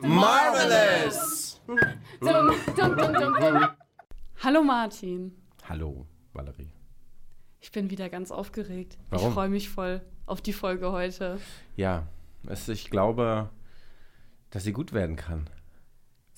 Marvelous! Hallo Martin. Hallo, Valerie. Ich bin wieder ganz aufgeregt. Warum? Ich freue mich voll auf die Folge heute. Ja, es, ich glaube, dass sie gut werden kann.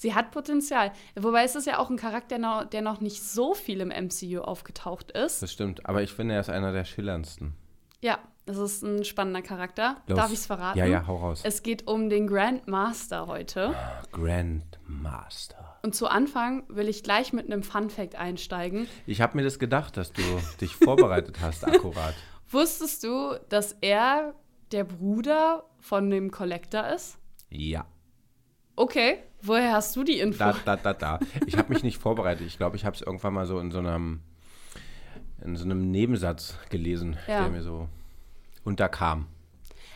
Sie hat Potenzial. Wobei es ist ja auch ein Charakter, der noch nicht so viel im MCU aufgetaucht ist. Das stimmt. Aber ich finde, er ist einer der schillerndsten. Ja, das ist ein spannender Charakter. Los. Darf ich es verraten? Ja, ja, hau raus. Es geht um den Grandmaster heute. Grandmaster. Und zu Anfang will ich gleich mit einem Fun-Fact einsteigen. Ich habe mir das gedacht, dass du dich vorbereitet hast, akkurat. Wusstest du, dass er der Bruder von dem Collector ist? Ja. Okay, woher hast du die Info? Da, da, da, da. Ich habe mich nicht vorbereitet. Ich glaube, ich habe es irgendwann mal so in so einem, in so einem Nebensatz gelesen, Ja. der mir so unterkam.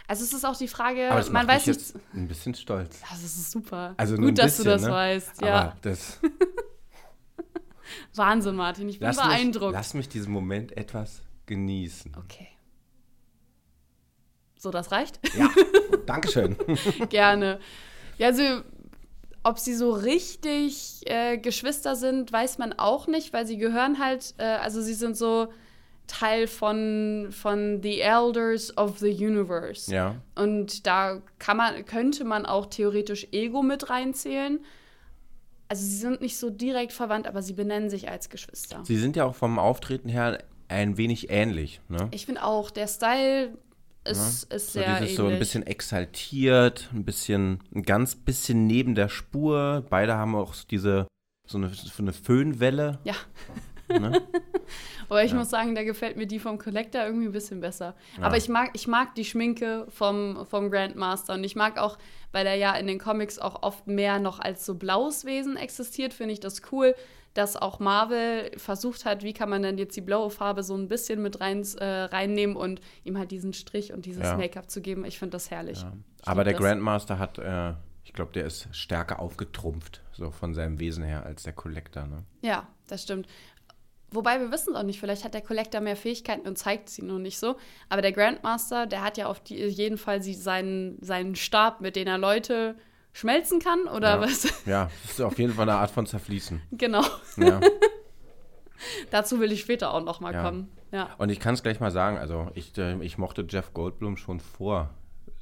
Also es ist auch die Frage, Aber das man macht weiß mich nicht. ein bisschen stolz. Das ist super. Also Gut, ein dass du bisschen, das ne? weißt. Ja, Aber das, Wahnsinn, Martin. Ich bin lass, mich, beeindruckt. lass mich diesen Moment etwas genießen. okay. So, das reicht? Ja, Dankeschön. Gerne. Ja, also, ob sie so richtig äh, Geschwister sind, weiß man auch nicht, weil sie gehören halt, äh, also sie sind so Teil von, von The Elders of the Universe. Ja. Und da kann man, könnte man auch theoretisch Ego mit reinzählen. Also sie sind nicht so direkt verwandt, aber sie benennen sich als Geschwister. Sie sind ja auch vom Auftreten her ein wenig ähnlich. Ne? Ich finde auch, der Style ist, ist So sehr dieses ähnlich. so ein bisschen exaltiert, ein bisschen, ein ganz bisschen neben der Spur. Beide haben auch diese, so eine, so eine Föhnwelle. Ja. Ne? Aber ich Ja. muss sagen, da gefällt mir die vom Collector irgendwie ein bisschen besser. Ja. Aber ich mag, ich mag die Schminke vom, vom Grandmaster und ich mag auch, weil er ja in den Comics auch oft mehr noch als so blaues Wesen existiert, finde ich das cool, dass auch Marvel versucht hat, wie kann man denn jetzt die blaue Farbe so ein bisschen mit rein, äh, reinnehmen und ihm halt diesen Strich und dieses Ja. Make-up zu geben. Ich finde das herrlich. Aber der das. Grandmaster hat, äh, ich glaube, der ist stärker aufgetrumpft, so von seinem Wesen her, als der Collector. Ne? Ja, das stimmt. Wobei wir wissen es auch nicht, vielleicht hat der Collector mehr Fähigkeiten und zeigt sie nur nicht so. Aber der Grandmaster, der hat ja auf die, jeden Fall sie, seinen, seinen Stab, mit dem er Leute schmelzen kann, oder ja. was? Ja, das ist auf jeden Fall eine Art von Zerfließen. genau. Ja. Dazu will ich später auch noch mal Ja. kommen. Ja. Und ich kann es gleich mal sagen, also ich, äh, ich mochte Jeff Goldblum schon vor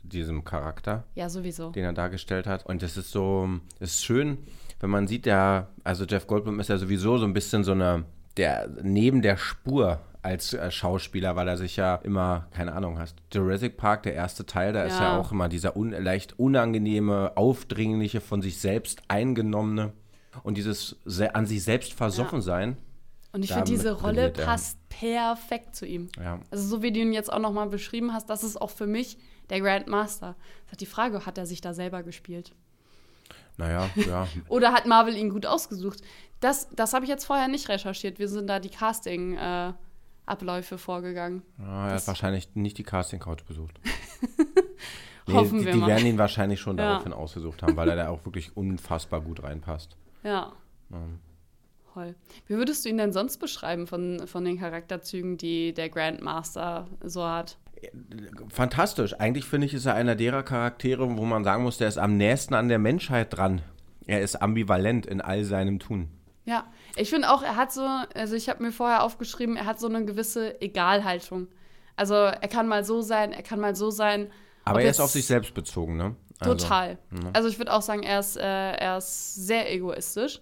diesem Charakter. ja, sowieso. den er dargestellt hat. Und es ist so, es ist schön, wenn man sieht, der, also Jeff Goldblum ist ja sowieso so ein bisschen so eine, der neben der Spur als äh, Schauspieler, weil er sich ja immer, keine Ahnung, hast Jurassic Park, der erste Teil, da ist ja Ja. auch immer dieser un, leicht unangenehme, aufdringliche, von sich selbst eingenommene und dieses se an sich selbst versoffen sein. Und ich finde, diese Rolle passt perfekt zu ihm. Ja. Also so wie du ihn jetzt auch noch mal beschrieben hast, das ist auch für mich der Grandmaster. Das hat die Frage, hat er sich da selber gespielt? Naja, ja. Oder hat Marvel ihn gut ausgesucht? Das, das habe ich jetzt vorher nicht recherchiert. Wir sind da die Casting-Abläufe vorgegangen. ja er Das- hat wahrscheinlich nicht die Casting Couch besucht. Hoffen die, wir die mal. werden ihn wahrscheinlich schon Ja. daraufhin ausgesucht haben, weil er da auch wirklich unfassbar gut reinpasst. Ja, Ähm, toll. Wie würdest du ihn denn sonst beschreiben von, von den Charakterzügen, die der Grandmaster so hat? Fantastisch. Eigentlich finde ich, ist er einer derer Charaktere, wo man sagen muss, der ist am nächsten an der Menschheit dran. Er ist ambivalent in all seinem Tun. Ja, ich finde auch, er hat so, also ich habe mir vorher aufgeschrieben, er hat so eine gewisse Egalhaltung. Also er kann mal so sein, er kann mal so sein. Aber er ist auf sich selbst bezogen, ne? Also, Total. Also ich würde auch sagen, er ist, äh, er ist sehr egoistisch.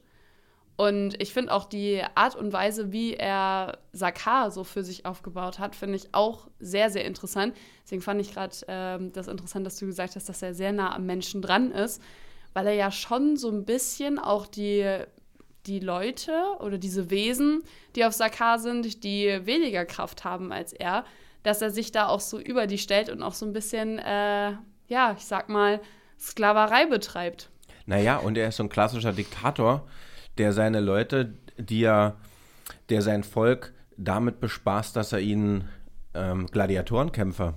Und ich finde auch die Art und Weise, wie er Sakar so für sich aufgebaut hat, finde ich auch sehr, sehr interessant. Deswegen fand ich gerade ähm, das interessant, dass du gesagt hast, dass er sehr nah am Menschen dran ist, weil er ja schon so ein bisschen auch die, die Leute oder diese Wesen, die auf Sakar sind, die weniger Kraft haben als er, dass er sich da auch so über die stellt und auch so ein bisschen, äh, ja, ich sag mal, Sklaverei betreibt. Naja, und er ist so ein klassischer Diktator, der seine Leute, die er, der sein Volk damit bespaßt, dass er ihnen ähm, Gladiatorenkämpfer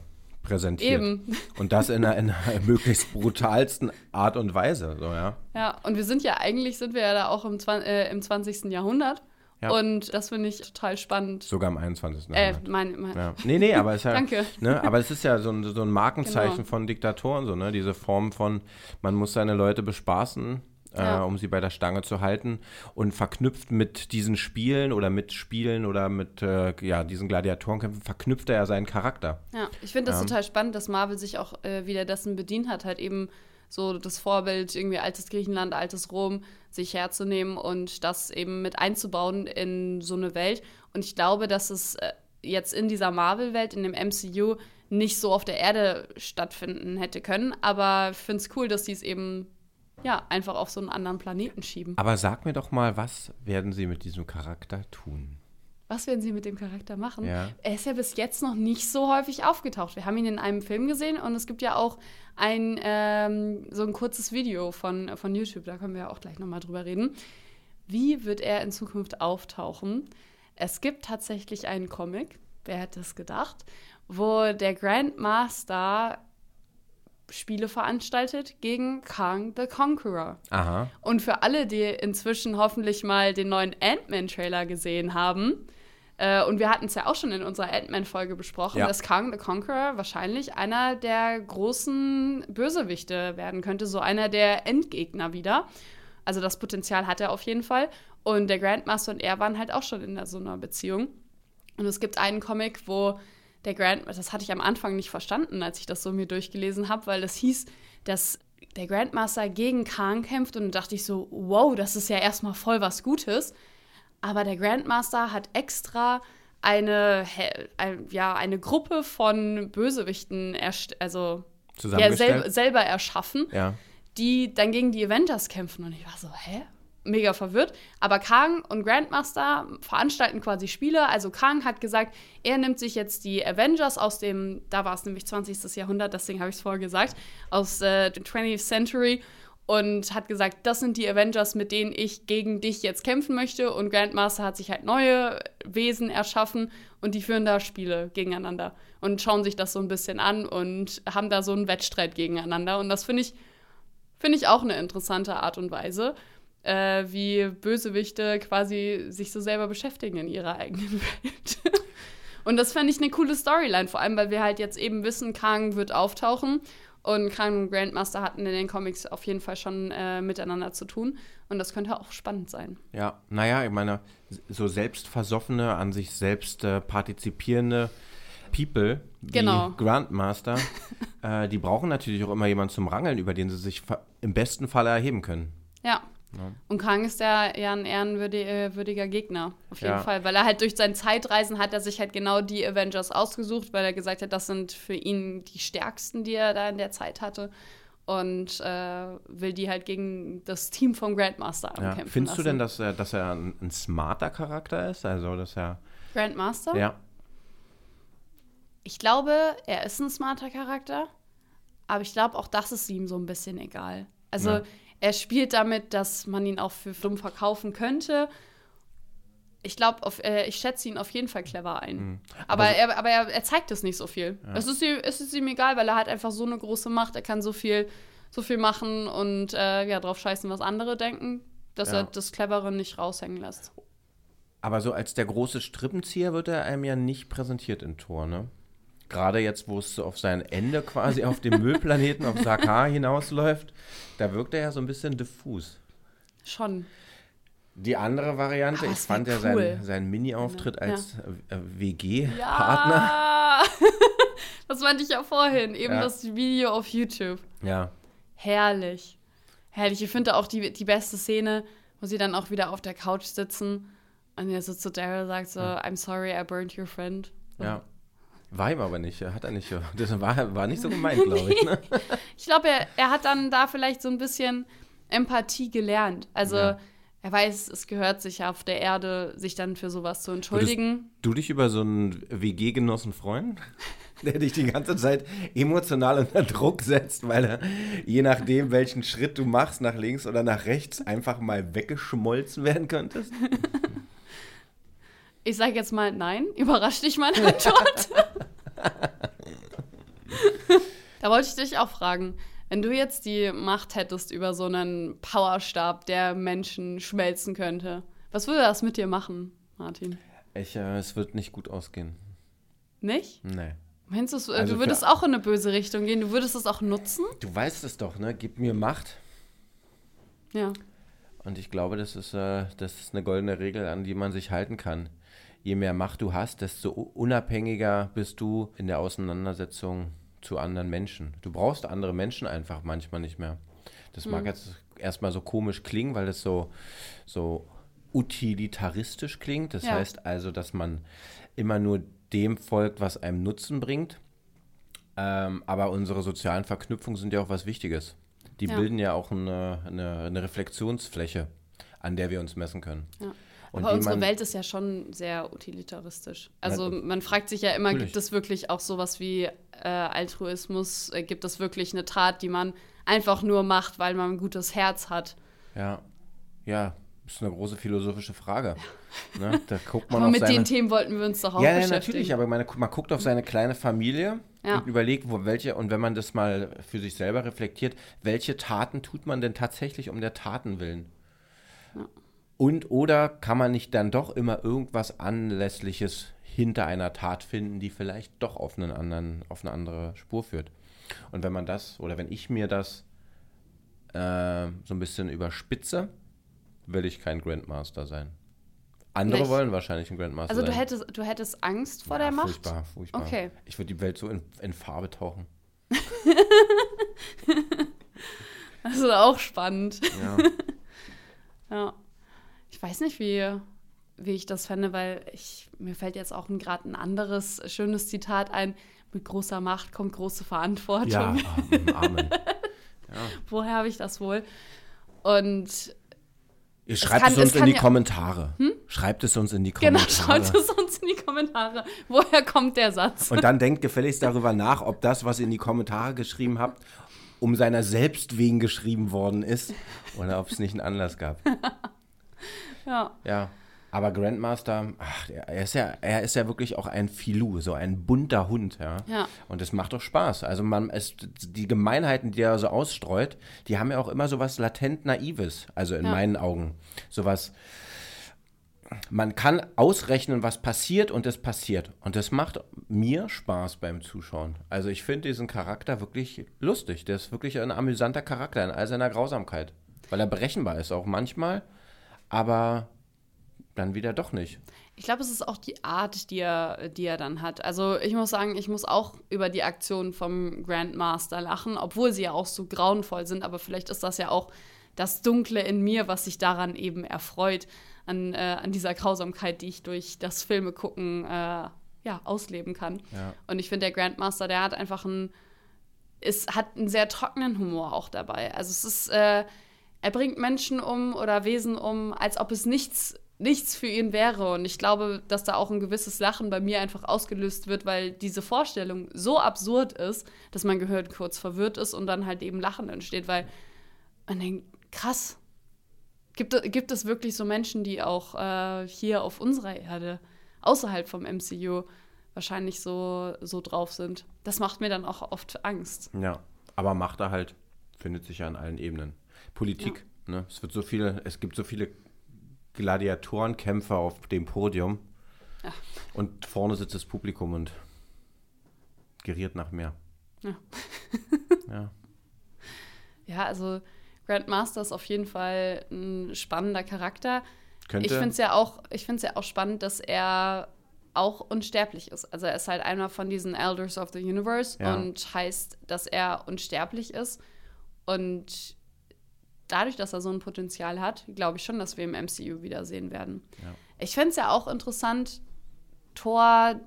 präsentiert. Eben. Und das in einer, in einer möglichst brutalsten Art und Weise. So, ja. Ja, und wir sind ja eigentlich, sind wir ja da auch im, äh, im 20. Jahrhundert. Ja. Und das finde ich total spannend. Sogar am 21. Äh, Jahrhundert. mein, mein, Ja. Nee, nee, aber es ist ja, Danke. Ne, aber es ist ja so ein, so ein Markenzeichen Genau. von Diktatoren, so, ne? Diese Form von, man muss seine Leute bespaßen, Ja. äh, um sie bei der Stange zu halten. Und verknüpft mit diesen Spielen oder mit Spielen oder mit äh, ja, diesen Gladiatorenkämpfen, verknüpft er ja seinen Charakter. Ja, ich finde das Ja. total spannend, dass Marvel sich auch äh, wieder dessen bedient hat, halt eben so das Vorbild, irgendwie altes Griechenland, altes Rom, sich herzunehmen und das eben mit einzubauen in so eine Welt. Und ich glaube, dass es äh, jetzt in dieser Marvel-Welt, in dem MCU, nicht so auf der Erde stattfinden hätte können. Aber ich finde es cool, dass die es eben ja einfach auf so einen anderen Planeten schieben. Aber sag mir doch mal, was werden sie mit diesem Charakter tun? Was werden sie mit dem Charakter machen? Ja. Er ist ja bis jetzt noch nicht so häufig aufgetaucht. Wir haben ihn in einem Film gesehen und es gibt ja auch ein ähm, so ein kurzes Video von, von YouTube, da können wir ja auch gleich nochmal drüber reden. Wie wird er in Zukunft auftauchen? Es gibt tatsächlich einen Comic, wer hätte es gedacht, wo der Grandmaster Spiele veranstaltet gegen Kang the Conqueror. Aha. Und für alle, die inzwischen hoffentlich mal den neuen Ant-Man-Trailer gesehen haben, äh, und wir hatten es ja auch schon in unserer Ant-Man-Folge besprochen, Ja. dass Kang the Conqueror wahrscheinlich einer der großen Bösewichte werden könnte, so einer der Endgegner wieder. Also das Potenzial hat er auf jeden Fall. Und der Grandmaster und er waren halt auch schon in so einer Beziehung. Und es gibt einen Comic, wo der Grand, das hatte ich am Anfang nicht verstanden, als ich das so mir durchgelesen habe, weil das hieß, dass der Grandmaster gegen Khan kämpft und da dachte ich so, wow, das ist ja erstmal voll was Gutes. Aber der Grandmaster hat extra eine, ein, ja, eine Gruppe von Bösewichten also ja, sel selber erschaffen, ja. die dann gegen die Avengers kämpfen. Und ich war so, hä? Mega verwirrt. Aber Kang und Grandmaster veranstalten quasi Spiele. Also Kang hat gesagt, er nimmt sich jetzt die Avengers aus dem, da war es nämlich 20. Jahrhundert, deswegen habe ich es vorher gesagt, aus äh, dem 20th Century und hat gesagt, das sind die Avengers, mit denen ich gegen dich jetzt kämpfen möchte. Und Grandmaster hat sich halt neue Wesen erschaffen und die führen da Spiele gegeneinander und schauen sich das so ein bisschen an und haben da so einen Wettstreit gegeneinander. Und das finde ich, finde ich auch eine interessante Art und Weise, äh, wie Bösewichte quasi sich so selber beschäftigen in ihrer eigenen Welt. und das fände ich eine coole Storyline, vor allem, weil wir halt jetzt eben wissen, Kang wird auftauchen. Und Kang und Grandmaster hatten in den Comics auf jeden Fall schon äh, miteinander zu tun. Und das könnte auch spannend sein. Ja, naja, ich meine, so selbstversoffene, an sich selbst äh, partizipierende People wie Genau. Grandmaster, äh, die brauchen natürlich auch immer jemanden zum Rangeln, über den sie sich im besten Falle erheben können. Ja. Und Kang ist ja ein ehrenwürdiger Gegner, auf jeden Ja. Fall. Weil er halt durch sein Zeitreisen hat er sich halt genau die Avengers ausgesucht, weil er gesagt hat, das sind für ihn die stärksten, die er da in der Zeit hatte. Und äh, will die halt gegen das Team vom Grandmaster Ja. ankämpfen Findest du lassen. denn, dass er, dass er ein, ein smarter Charakter ist? Also, dass er. Grandmaster? Ja. Ich glaube, er ist ein smarter Charakter, aber ich glaube, auch das ist ihm so ein bisschen egal. Also Ja. Er spielt damit, dass man ihn auch für dumm verkaufen könnte. Ich glaube, äh, ich schätze ihn auf jeden Fall clever ein. Mhm. Aber, Aber er, aber er, er zeigt es nicht so viel. Es, ist ihm, es ist ihm egal, weil er hat einfach so eine große Macht. Er kann so viel, so viel machen und äh, ja, drauf scheißen, was andere denken, dass Ja. er das Clevere nicht raushängen lässt. Aber so als der große Strippenzieher wird er einem ja nicht präsentiert in Tor, ne? Gerade jetzt, wo es so auf sein Ende quasi auf dem Müllplaneten, auf Sakaar hinausläuft, da wirkt er ja so ein bisschen diffus. Schon. Die andere Variante, Aber ich es wär fand ja cool. seinen, seinen Mini-Auftritt Ja. als äh, WG-Partner. Ja! das meinte ich ja vorhin, eben Ja. das Video auf YouTube. Ja. Herrlich. Herrlich. Ich finde auch die, die beste Szene, wo sie dann auch wieder auf der Couch sitzen und er so zu Daryl sagt so, I'm sorry, I burned your friend. Ja. War ihm aber nicht, hat er nicht. Das war, war nicht so gemeint, glaube ich. Ne? Ich glaube, er, er hat dann da vielleicht so ein bisschen Empathie gelernt. Also Ja. er weiß, es gehört sich auf der Erde, sich dann für sowas zu entschuldigen. Du dich über so einen WG-Genossen freuen? Der dich die ganze Zeit emotional unter Druck setzt, weil er, je nachdem, welchen Schritt du machst, nach links oder nach rechts, einfach mal weggeschmolzen werden könntest? Ich sage jetzt mal nein. Überrascht dich meine Antwort. Da wollte ich dich auch fragen. Wenn du jetzt die Macht hättest über so einen Powerstab, der Menschen schmelzen könnte, was würde das mit dir machen, Martin? Ich, äh, es wird nicht gut ausgehen. Nicht? Nee. Meinst du, Also du würdest auch in eine böse Richtung gehen? Du würdest es auch nutzen? Du weißt es doch, ne? Gib mir Macht. Ja. Und ich glaube, das ist, äh, das ist eine goldene Regel, an die man sich halten kann. Je mehr Macht du hast, desto unabhängiger bist du in der Auseinandersetzung zu anderen Menschen. Du brauchst andere Menschen einfach manchmal nicht mehr. Das mag jetzt erstmal so komisch klingen, weil es so, so utilitaristisch klingt. Das Ja. heißt also, dass man immer nur dem folgt, was einem Nutzen bringt. Ähm, aber unsere sozialen Verknüpfungen sind ja auch was Wichtiges. Die Ja. bilden ja auch eine, eine, eine Reflexionsfläche, an der wir uns messen können. Ja. Und Aber unsere Welt ist ja schon sehr utilitaristisch. Also Man- fragt sich ja immer, Natürlich. gibt es wirklich auch sowas wie äh, Altruismus? Äh, gibt es wirklich eine Tat, die man einfach nur macht, weil man ein gutes Herz hat? Ja, ja, ist eine große philosophische Frage. Ne? Da guckt man Aber mit seine, den Themen wollten wir uns doch auch Ja, ja, beschäftigen. natürlich, aber meine, man guckt auf seine kleine Familie Ja. und überlegt, wo welche, und wenn man das mal für sich selber reflektiert, welche Taten tut man denn tatsächlich um der Taten willen? Und oder kann man nicht dann doch immer irgendwas Anlässliches hinter einer Tat finden, die vielleicht doch auf, einen anderen, auf eine andere Spur führt? Und wenn man das, oder wenn ich mir das äh, so ein bisschen überspitze, will ich kein Grandmaster sein. Andere Nicht? wollen wahrscheinlich ein Grandmaster also sein. du hättest, du hättest Angst vor Ja, der Macht? Furchtbar, furchtbar. Okay. Ich würde die Welt so in, in Farbe tauchen. Das ist auch spannend. Ja. Ja. Ich weiß nicht, wie, wie ich das fände, weil ich, mir fällt jetzt auch gerade ein anderes schönes Zitat ein. Mit großer Macht kommt große Verantwortung. ja, ah, Amen. Woher habe ich das wohl? Und Ihr schreibt kann- es uns es in die ja- Kommentare. Schreibt es uns in die genau, Kommentare. schreibt es uns in die Kommentare. Woher kommt der Satz? Und dann denkt gefälligst darüber nach, ob das, was ihr in die Kommentare geschrieben habt, um seiner selbst wegen geschrieben worden ist oder ob es nicht einen Anlass gab. Ja. Ja. Aber Grandmaster, ach, er ist ja, er ist ja wirklich auch ein Filou, so ein bunter Hund, ja. Ja. Und es macht doch Spaß. Also man, es, die Gemeinheiten, die er so ausstreut, die haben ja auch immer so was latent Naives, also in Ja. meinen Augen. Sowas, man kann ausrechnen, was passiert und es passiert. Und das macht mir Spaß beim Zuschauen. Also ich finde diesen Charakter wirklich lustig. Der ist wirklich ein amüsanter Charakter in all seiner Grausamkeit. Weil er berechenbar ist auch manchmal, aber dann wieder doch nicht. Ich glaube, es ist auch die Art, die er, die er dann hat. Also ich muss sagen, ich muss auch über die Aktion vom Grandmaster lachen, obwohl sie ja auch so grauenvoll sind. Aber vielleicht ist das ja auch das Dunkle in mir, was sich daran eben erfreut, an, äh, an dieser Grausamkeit, die ich durch das Filme gucken äh, ja, ausleben kann. Ja. Und ich finde, der Grandmaster, der hat einfach einen, es hat einen sehr trockenen Humor auch dabei. Also es ist, äh, er bringt Menschen um oder Wesen um, als ob es nichts, nichts für ihn wäre. Und ich glaube, dass da auch ein gewisses Lachen bei mir einfach ausgelöst wird, weil diese Vorstellung so absurd ist, dass mein Gehirn kurz verwirrt ist und dann halt eben Lachen entsteht, weil man denkt, krass. Gibt, es- gibt es wirklich so Menschen, die auch äh, hier auf unserer Erde, außerhalb vom MCU, wahrscheinlich so, so drauf sind? Das macht mir dann auch oft Angst. Ja, aber macht er halt, findet sich ja an allen Ebenen. Politik, ne? Es wird so viele, es gibt so viele Gladiatorenkämpfer auf dem Podium. Ja. Und vorne sitzt das Publikum und geriert nach mehr. Ja. ja. Ja, also Grandmaster ist auf jeden Fall ein spannender Charakter. Könnte, Ich finde es ja auch, ich ja auch spannend, dass er auch unsterblich ist. Also er ist halt einer von diesen Elders of the Universe Ja. und heißt, dass er unsterblich ist. Und dadurch, dass er so ein Potenzial hat, glaube ich schon, dass wir im MCU wiedersehen werden. Ja. Ich fände es ja auch interessant, Thor,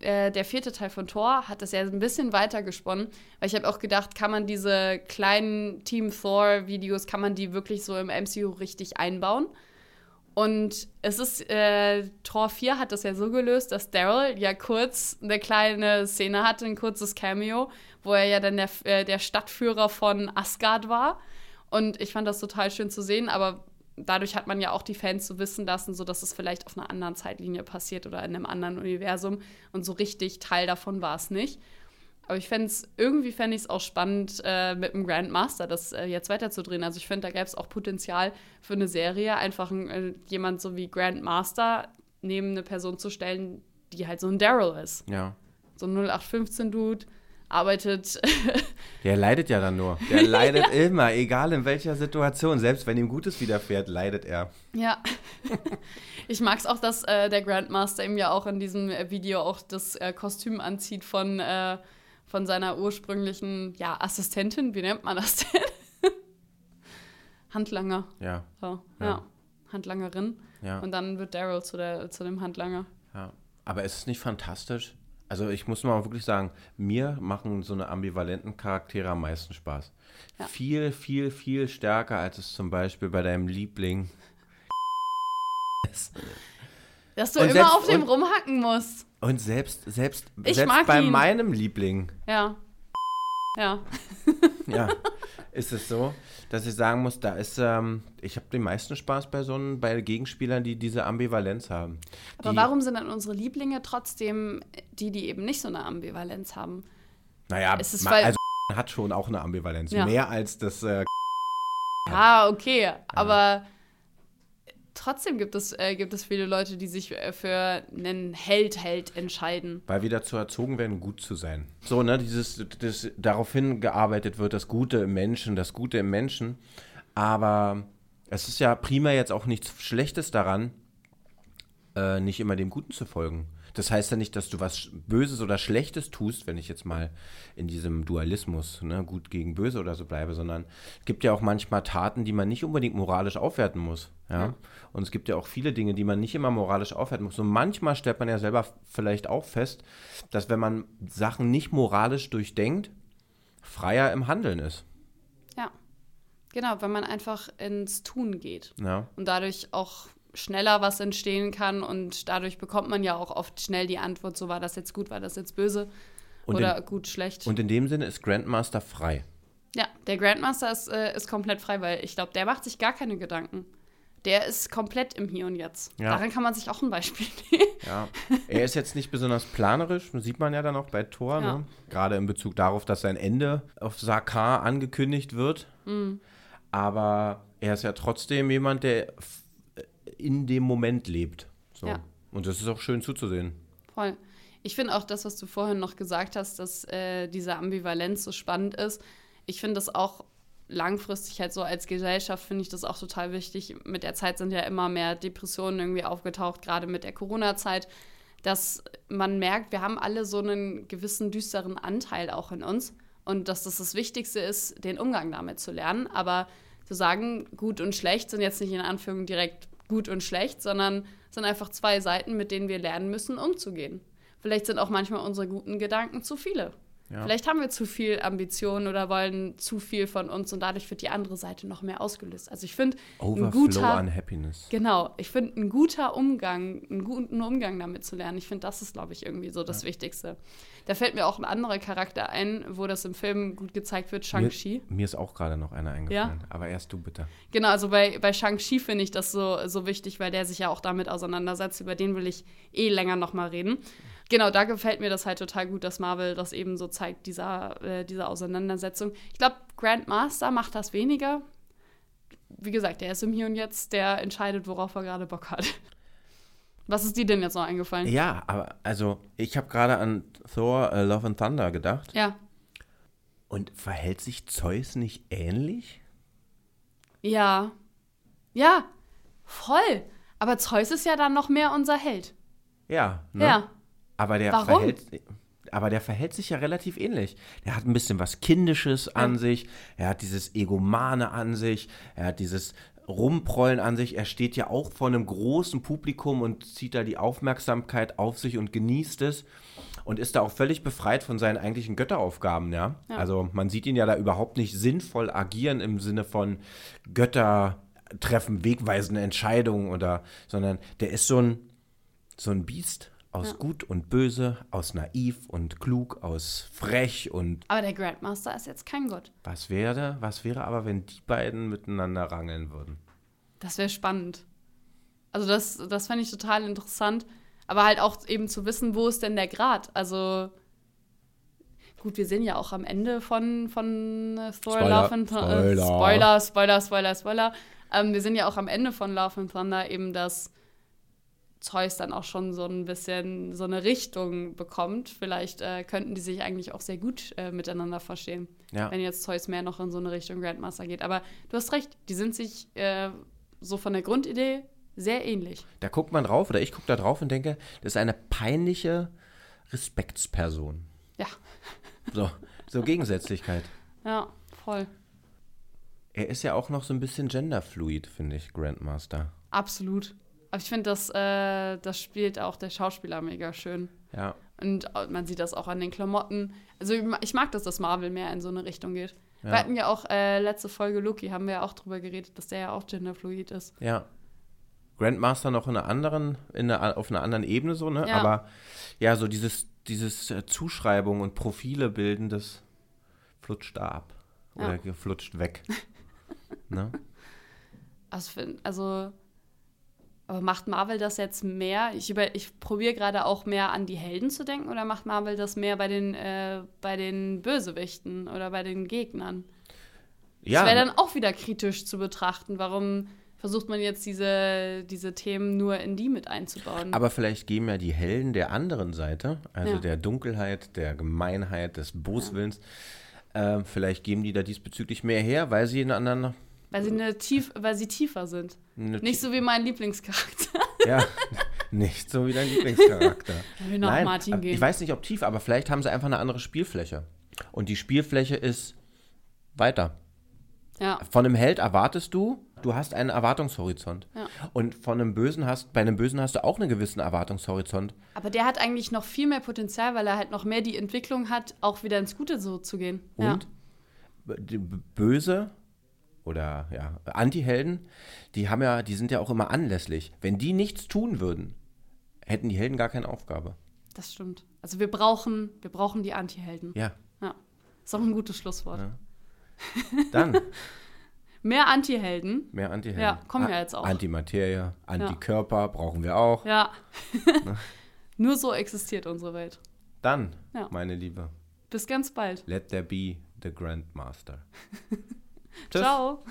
äh, der vierte Teil von Thor hat das ja ein bisschen weiter gesponnen, weil ich habe auch gedacht, kann man diese kleinen Team Thor-Videos, kann man die wirklich so im MCU richtig einbauen? Und es ist, äh, Tor 4 hat das ja so gelöst, dass Daryl ja kurz eine kleine Szene hatte, ein kurzes Cameo, wo er ja dann der, äh, der Stadtführer von Asgard war. Und ich fand das total schön zu sehen, aber dadurch hat man ja auch die Fans so wissen lassen, so dass es vielleicht auf einer anderen Zeitlinie passiert oder in einem anderen Universum. Und so richtig Teil davon war es nicht. Aber ich fände es, irgendwie fände ich es auch spannend, äh, mit dem Grandmaster das äh, jetzt weiterzudrehen. Also ich finde, da gäbe es auch Potenzial für eine Serie, einfach ein, äh, jemand so wie Grandmaster neben eine Person zu stellen, die halt so ein Daryl ist. Ja. So ein 0815-Dude, arbeitet. Der leidet ja dann nur. Der leidet ja. immer, egal in welcher Situation. Selbst wenn ihm Gutes widerfährt, leidet er. Ja. Ich mag es auch, dass äh, der Grandmaster ihm ja auch in diesem Video auch das äh, Kostüm anzieht von, äh, von seiner ursprünglichen ja, Assistentin. Wie nennt man das denn? Handlanger. Ja. So, ja. ja. Handlangerin. Ja. Und dann wird Daryl zu, zu dem Handlanger. Ja. Aber ist es nicht fantastisch? Also ich muss mal wirklich sagen, mir machen so eine ambivalenten Charaktere am meisten Spaß. Ja. Viel, viel, viel stärker, als es zum Beispiel bei deinem Liebling ist. Dass du und immer selbst, auf dem und, rumhacken musst. Und selbst, selbst, ich selbst bei ihn. meinem Liebling. Ja. Ja. ja. Ist es so, dass ich sagen muss, da ist, ähm, ich habe den meisten Spaß bei so einen, bei Gegenspielern, die diese Ambivalenz haben. Aber die, warum sind dann unsere Lieblinge trotzdem die, die eben nicht so eine Ambivalenz haben? Naja, es ma, also hat schon auch eine Ambivalenz. Ja. Mehr als das. Äh, ja, okay, aber trotzdem gibt es, äh, gibt es viele Leute, die sich äh, für einen Held, Held entscheiden. Weil wir dazu erzogen werden, gut zu sein. So, ne, dieses, das, darauf hingearbeitet wird, das Gute im Menschen, das Gute im Menschen. Aber es ist ja prima jetzt auch nichts Schlechtes daran, äh, nicht immer dem Guten zu folgen. Das heißt ja nicht, dass du was Böses oder Schlechtes tust, wenn ich jetzt mal in diesem Dualismus, ne, gut gegen böse oder so bleibe, sondern es gibt ja auch manchmal Taten, die man nicht unbedingt moralisch aufwerten muss. Ja? ja. Und es gibt ja auch viele Dinge, die man nicht immer moralisch aufwerten muss. Und manchmal stellt man ja selber vielleicht auch fest, dass wenn man Sachen nicht moralisch durchdenkt, freier im Handeln ist. Ja. Genau, wenn man einfach ins Tun geht. Ja. Und dadurch auch schneller was entstehen kann und dadurch bekommt man ja auch oft schnell die Antwort, so war das jetzt gut, war das jetzt böse und oder in, gut, schlecht. Und in dem Sinne ist Grandmaster frei. Ja, der Grandmaster ist, äh, ist komplett frei, weil ich glaube, der macht sich gar keine Gedanken. Der ist komplett im Hier und Jetzt. Ja. Daran kann man sich auch ein Beispiel nehmen. Ja, er ist jetzt nicht besonders planerisch, sieht man ja dann auch bei Thor, ja. ne? gerade in Bezug darauf, dass sein Ende auf Sakar angekündigt wird. Mhm. Aber er ist ja trotzdem jemand, der in dem Moment lebt. So. Ja. Und das ist auch schön zuzusehen. Voll. Ich finde auch das, was du vorhin noch gesagt hast, dass äh, diese Ambivalenz so spannend ist. Ich finde das auch langfristig halt so als Gesellschaft finde ich das auch total wichtig. Mit der Zeit sind ja immer mehr Depressionen irgendwie aufgetaucht, gerade mit der Corona-Zeit, dass man merkt, wir haben alle so einen gewissen düsteren Anteil auch in uns und dass das das Wichtigste ist, den Umgang damit zu lernen. Aber zu sagen, gut und schlecht sind jetzt nicht in Anführung direkt gut und schlecht, sondern sind einfach zwei Seiten, mit denen wir lernen müssen, umzugehen. Vielleicht sind auch manchmal unsere guten Gedanken zu viele. Ja. Vielleicht haben wir zu viel Ambition oder wollen zu viel von uns und dadurch wird die andere Seite noch mehr ausgelöst. Also ich finde ein guter an Happiness. Genau, ich finde ein guter Umgang, einen guten Umgang damit zu lernen. Ich finde, das ist glaube ich irgendwie so das ja. Wichtigste. Da fällt mir auch ein anderer Charakter ein, wo das im Film gut gezeigt wird, Shang-Chi. Mir, mir, ist auch gerade noch einer eingefallen, ja? aber erst du bitte. Genau, also bei, bei Shang-Chi finde ich das so, so wichtig, weil der sich ja auch damit auseinandersetzt. Über den will ich eh länger noch mal reden genau, da gefällt mir das halt total gut, dass Marvel das eben so zeigt, dieser, äh, diese Auseinandersetzung. Ich glaube, Grandmaster macht das weniger. Wie gesagt, der ist im Hier und Jetzt, der entscheidet, worauf er gerade Bock hat. Was ist dir denn jetzt noch eingefallen? Ja, aber also ich habe gerade an Thor uh, Love and Thunder gedacht. Ja. Und verhält sich Zeus nicht ähnlich? Ja. Ja, voll. Aber Zeus ist ja dann noch mehr unser Held. Ja. Ne? Ja. Aber der Warum? verhält aber der verhält sich ja relativ ähnlich. Der hat ein bisschen was Kindisches an ja. sich, er hat dieses Egomane an sich, er hat dieses Rumprollen an sich. Er steht ja auch vor einem großen Publikum und zieht da die Aufmerksamkeit auf sich und genießt es und ist da auch völlig befreit von seinen eigentlichen Götteraufgaben, ja? ja. Also man sieht ihn ja da überhaupt nicht sinnvoll agieren im Sinne von Götter treffen wegweisende Entscheidungen oder, sondern der ist so ein, so ein Biest aus ja. Gut und Böse, aus naiv und klug, aus frech und. Aber der Grandmaster ist jetzt kein Gott. Was wäre, was wäre aber, wenn die beiden miteinander rangeln würden? Das wäre spannend. Also das, das fände ich total interessant. Aber halt auch eben zu wissen, wo ist denn der Grad? Also gut, wir sehen ja auch am Ende von, von äh, Thor Spoiler, Love and Thunder. Spoiler. Äh, Spoiler, Spoiler, Spoiler, Spoiler. Ähm, wir sehen ja auch am Ende von Love and Thunder eben, dass Zeus dann auch schon so ein bisschen so eine Richtung bekommt. Vielleicht äh, könnten die sich eigentlich auch sehr gut äh, miteinander verstehen, Ja. wenn jetzt Zeus mehr noch in so eine Richtung Grandmaster geht. Aber du hast recht, die sind sich äh, so von der Grundidee sehr ähnlich. Da guckt man drauf oder ich gucke da drauf und denke, das ist eine peinliche Respektsperson. Ja, So, so Gegensätzlichkeit. ja, voll. Er ist ja auch noch so ein bisschen genderfluid, finde ich, Grandmaster. Absolut. Aber ich finde, das, äh, das spielt auch der Schauspieler mega schön. Ja. Und äh, man sieht das auch an den Klamotten. Also ich ma- ich mag, dass das Marvel mehr in so eine Richtung geht. Ja. Wir hatten ja auch äh, letzte Folge Loki, haben wir ja auch drüber geredet, dass der ja auch genderfluid ist. Ja. Grandmaster noch in einer anderen, in einer, auf einer anderen Ebene so, ne? Ja. Aber ja, so dieses, dieses äh, Zuschreibung und Profile bilden, das flutscht da ab. Oder Ja. flutscht weg. ne? Also, also aber macht Marvel das jetzt mehr? Ich, über, ich probiere gerade auch mehr an die Helden zu denken oder macht Marvel das mehr bei den, äh, bei den Bösewichten oder bei den Gegnern? Ja, Das wäre dann auch wieder kritisch zu betrachten. Warum versucht man jetzt diese, diese Themen nur in die mit einzubauen? aber vielleicht geben ja die Helden der anderen Seite, also Ja. der Dunkelheit, der Gemeinheit, des Boswillens, äh, vielleicht geben die da diesbezüglich mehr her, weil sie in anderen. Weil, sie eine tief, weil sie tiefer sind. eine Nicht so wie mein Lieblingscharakter. Ja, nicht so wie dein Lieblingscharakter. Ich will nach Martin gehen. Ich weiß nicht, ob tief, aber vielleicht haben sie einfach eine andere Spielfläche. Und die Spielfläche ist weiter. Ja, Von einem Held erwartest du, du hast einen Erwartungshorizont. Ja. Und von einem Bösen hast, bei einem Bösen hast du auch einen gewissen Erwartungshorizont. aber der hat eigentlich noch viel mehr Potenzial, weil er halt noch mehr die Entwicklung hat, auch wieder ins Gute so zu gehen. Und B- Böse oder ja, Anti-Helden, die haben ja, die sind ja auch immer anlässlich. Wenn die nichts tun würden, hätten die Helden gar keine Aufgabe. Ja, das stimmt. Also wir brauchen, wir brauchen die Anti-Helden. Ja, Ja. Ist auch ein gutes Schlusswort. Ja. dann Mehr Anti-Helden. mehr Anti-Helden. Ja, kommen ja jetzt auch. Antimaterie, Antikörper brauchen wir auch. Ja. Nur so existiert unsere Welt. Dann, Ja. meine Liebe, Bis ganz bald. let there be the Grandmaster. Tschüss. Ciao.